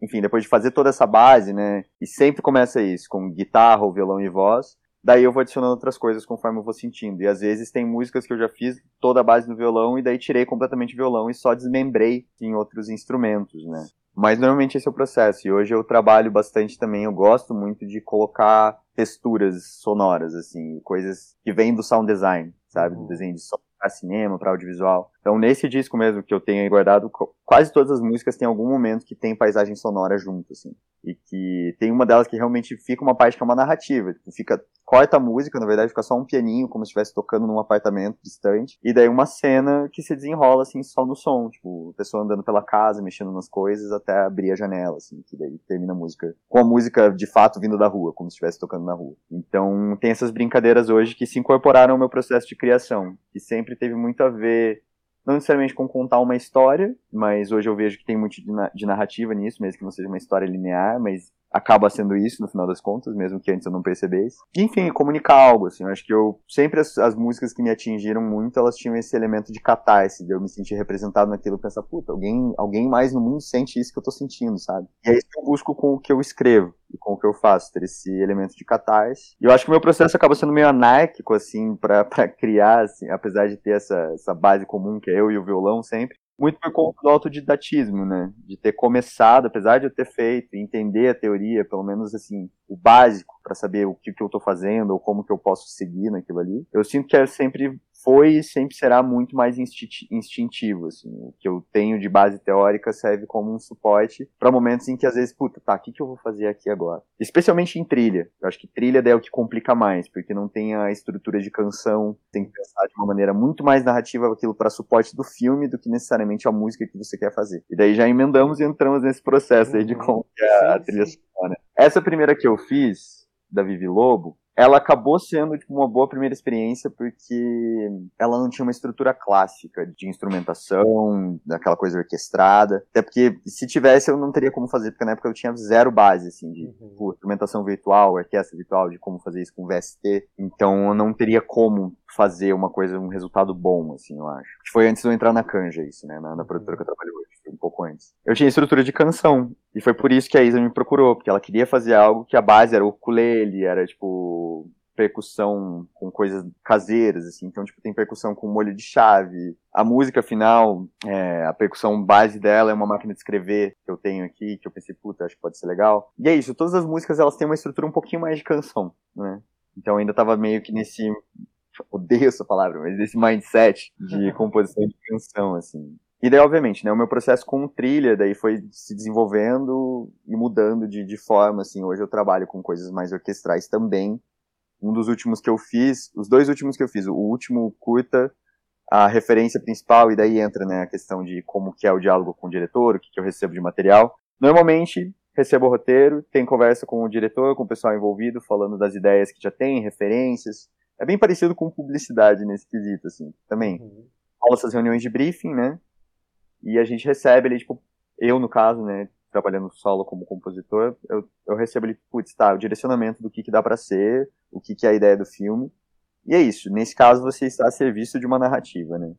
enfim, depois de fazer toda essa base, né? E sempre começa isso, com guitarra, ou violão e voz. Daí eu vou adicionando outras coisas conforme eu vou sentindo. E às vezes tem músicas que eu já fiz toda a base no violão e daí tirei completamente o violão e só desmembrei em outros instrumentos, né? Mas normalmente esse é o processo. E hoje eu trabalho bastante também. Eu gosto muito de colocar texturas sonoras, assim, coisas que vêm do sound design, sabe? Do uhum. desenho de som para cinema, para audiovisual. Então, nesse disco mesmo que eu tenho aí guardado, quase todas as músicas têm algum momento que tem paisagem sonora junto, assim. E que tem uma delas que realmente fica uma parte que é uma narrativa. Tipo, fica, corta a música, na verdade, fica só um pianinho, como se estivesse tocando num apartamento distante. E daí uma cena que se desenrola, assim, só no som. Tipo, a pessoa andando pela casa, mexendo nas coisas, até abrir a janela, assim. Que daí termina a música com a música, de fato, vindo da rua, como se estivesse tocando na rua. Então, tem essas brincadeiras hoje que se incorporaram ao meu processo de criação. Que sempre teve muito a ver não necessariamente com contar uma história, mas hoje eu vejo que tem muito de narrativa nisso, mesmo que não seja uma história linear, mas acaba sendo isso no final das contas, mesmo que antes eu não percebesse. Enfim, comunicar algo, assim, eu acho que eu, sempre as, as, músicas que me atingiram muito, elas tinham esse elemento de catarse, de eu me sentir representado naquilo, pensar, puta, alguém, alguém mais no mundo sente isso que eu tô sentindo, sabe? E é isso que eu busco com o que eu escrevo e com o que eu faço, ter esse elemento de catarse. E eu acho que o meu processo acaba sendo meio anárquico, assim, para <laughs> criar, assim, apesar de ter essa, essa base comum que é eu e o violão sempre muito por conta do autodidatismo, né? De ter começado, apesar de eu ter feito, entender a teoria, pelo menos assim, o básico para saber o que, que eu estou fazendo ou como que eu posso seguir naquilo ali. Eu sinto que é sempre foi e sempre será muito mais instintivo, assim. O que eu tenho de base teórica serve como um suporte para momentos em que às vezes, puta, tá, o que, que eu vou fazer aqui agora? Especialmente em trilha. Eu acho que trilha é o que complica mais, porque não tem a estrutura de canção, tem que pensar de uma maneira muito mais narrativa aquilo para suporte do filme do que necessariamente a música que você quer fazer. E daí já emendamos e entramos nesse processo aí de uhum. como que a, trilha funciona. Essa primeira que eu fiz, da Vivi Lobo, ela acabou sendo tipo, uma boa primeira experiência porque ela não tinha uma estrutura clássica de instrumentação, daquela coisa orquestrada. Até porque se tivesse eu não teria como fazer, porque na época eu tinha zero base assim de uhum. Tipo, instrumentação virtual, orquestra virtual, de como fazer isso com VST. Então eu não teria como fazer uma coisa, um resultado bom, assim, eu acho. Foi antes de eu entrar na Canja isso, né, na, na produtora que eu trabalho hoje um pouco antes. Eu tinha estrutura de canção. E foi por isso que a Isa me procurou, porque ela queria fazer algo que a base era o ukulele, era tipo percussão com coisas caseiras, assim. Então, tipo, tem percussão com molho de chave. A música final, é, a percussão base dela é uma máquina de escrever que eu tenho aqui, que eu pensei, puta, acho que pode ser legal. E é isso, todas as músicas elas têm uma estrutura um pouquinho mais de canção, né? Então ainda tava meio que nesse odeio essa palavra, mas nesse mindset de <laughs> composição de canção, assim. E daí, obviamente, né, o meu processo com trilha daí foi se desenvolvendo e mudando de, de forma, assim, hoje eu trabalho com coisas mais orquestrais também. Um dos últimos que eu fiz, os dois últimos que eu fiz, o último curta, a referência principal, e daí entra, né, a questão de como que é o diálogo com o diretor, o que, que eu recebo de material. Normalmente, recebo o roteiro, tem conversa com o diretor, com o pessoal envolvido, falando das ideias que já tem, referências. É bem parecido com publicidade nesse quesito, assim, também. Uhum. Rola essas reuniões de briefing, né, e a gente recebe ali, tipo, eu no caso, né, trabalhando solo como compositor, eu, eu recebo ali, putz, tá, o direcionamento do que, que dá para ser, o que, que é a ideia do filme. E é isso, nesse caso você está a serviço de uma narrativa, né?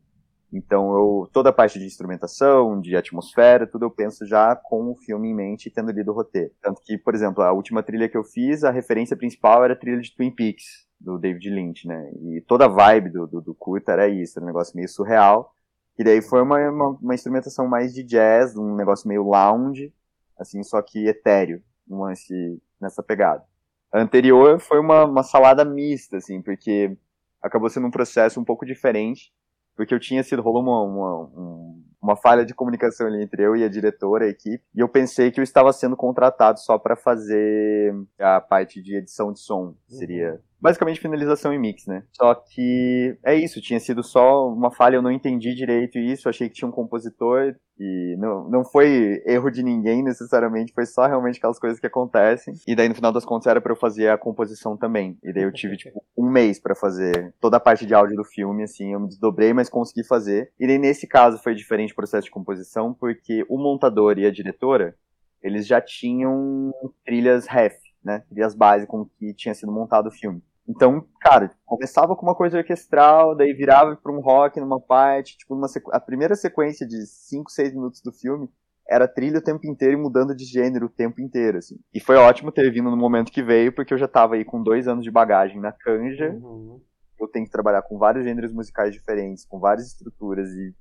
Então, eu, toda a parte de instrumentação, de atmosfera, tudo eu penso já com o filme em mente, tendo lido o roteiro. Tanto que, por exemplo, a última trilha que eu fiz, a referência principal era a trilha de Twin Peaks, do David Lynch, né? E toda a vibe do, do, do curta era isso, era um negócio meio surreal. E daí foi uma, uma, uma, instrumentação mais de jazz, um negócio meio lounge, assim, só que etéreo, um lance nessa pegada. A anterior foi uma, uma salada mista, assim, porque acabou sendo um processo um pouco diferente, porque eu tinha sido, rolou uma, uma, uma falha de comunicação ali entre eu e a diretora, a equipe, e eu pensei que eu estava sendo contratado só para fazer a parte de edição de som, seria uhum basicamente finalização e mix, né? Só que é isso, tinha sido só uma falha, eu não entendi direito isso, achei que tinha um compositor e não, não foi erro de ninguém necessariamente, foi só realmente aquelas coisas que acontecem. E daí no final das contas era para eu fazer a composição também. E daí eu tive tipo um mês para fazer toda a parte de áudio do filme, assim, eu me desdobrei, mas consegui fazer. E daí nesse caso foi diferente o processo de composição, porque o montador e a diretora, eles já tinham trilhas ref, né? Trilhas base com que tinha sido montado o filme. Então, cara, começava com uma coisa orquestral, daí virava para um rock numa parte, tipo, uma sequ... a primeira sequência de 5, 6 minutos do filme era trilha o tempo inteiro e mudando de gênero o tempo inteiro, assim. E foi ótimo ter vindo no momento que veio, porque eu já tava aí com dois anos de bagagem na canja, uhum. eu tenho que trabalhar com vários gêneros musicais diferentes, com várias estruturas e,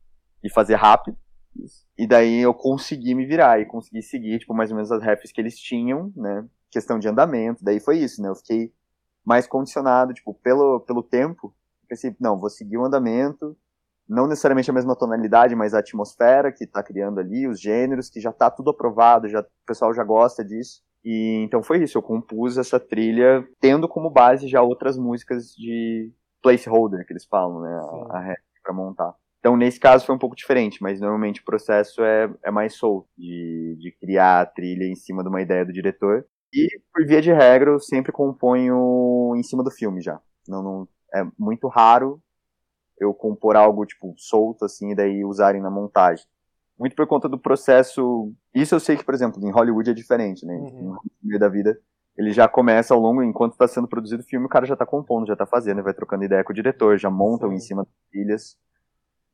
e fazer rápido. E daí eu consegui me virar e consegui seguir, tipo, mais ou menos as refs que eles tinham, né? Questão de andamento, daí foi isso, né? Eu fiquei mais condicionado, tipo, pelo, pelo tempo. Pensei, não, vou seguir o andamento, não necessariamente a mesma tonalidade, mas a atmosfera que está criando ali, os gêneros, que já está tudo aprovado, já, o pessoal já gosta disso. E então foi isso, eu compus essa trilha tendo como base já outras músicas de placeholder, que eles falam, né, a, a para montar. Então, nesse caso foi um pouco diferente, mas normalmente o processo é, é mais solto, de, de criar a trilha em cima de uma ideia do diretor. E, por via de regra, eu sempre componho em cima do filme já. Não, não, é muito raro eu compor algo, tipo, solto, assim, e daí usarem na montagem. Muito por conta do processo... Isso eu sei que, por exemplo, em Hollywood é diferente, né? Uhum. No meio da vida, ele já começa ao longo, enquanto está sendo produzido o filme, o cara já está compondo, já está fazendo, vai trocando ideia com o diretor, já montam Sim. em cima das trilhas.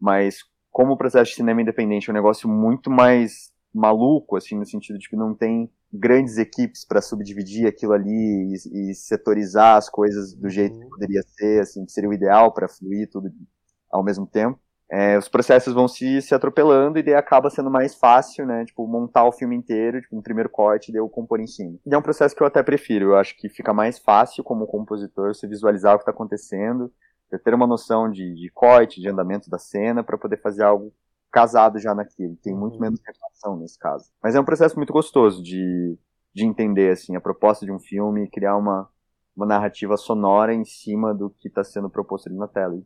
Mas, como o processo de cinema independente é um negócio muito mais maluco, assim, no sentido de que não tem grandes equipes para subdividir aquilo ali e, e, setorizar as coisas do jeito que uhum. poderia ser, assim, que seria o ideal para fluir tudo ao mesmo tempo. É, os processos vão se, se atropelando e daí acaba sendo mais fácil, né, tipo, montar o filme inteiro, tipo, um primeiro corte e daí eu compor em cima. E é um processo que eu até prefiro, eu acho que fica mais fácil como compositor você visualizar o que está acontecendo, ter uma noção de, de corte, de andamento da cena, para poder fazer algo casado já naquilo. Tem muito Uhum. menos reflexão nesse caso. Mas é um processo muito gostoso de, de entender, assim, a proposta de um filme e criar uma, uma narrativa sonora em cima do que está sendo proposto ali na tela.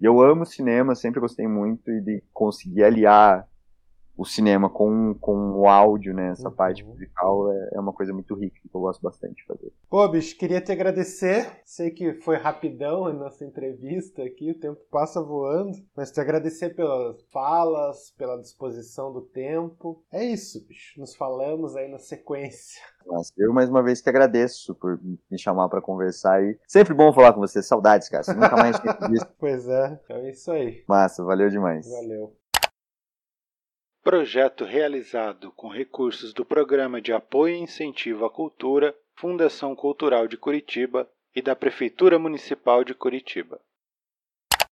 E eu amo cinema, sempre gostei muito e de conseguir aliar o cinema com, com o áudio, né? Essa Uhum. parte musical é, é uma coisa muito rica que eu gosto bastante de fazer. Pô, bicho, queria te agradecer. Sei que foi rapidão a nossa entrevista aqui, o tempo passa voando. Mas te agradecer pelas falas, pela disposição do tempo. É isso, bicho. Nos falamos aí na sequência. Mas eu mais uma vez que agradeço por me chamar para conversar e sempre bom falar com você. Saudades, cara. Você nunca mais tinha visto. <laughs> Pois é, então é isso aí. Massa, valeu demais. Valeu. Projeto realizado com recursos do Programa de Apoio e Incentivo à Cultura, Fundação Cultural de Curitiba e da Prefeitura Municipal de Curitiba.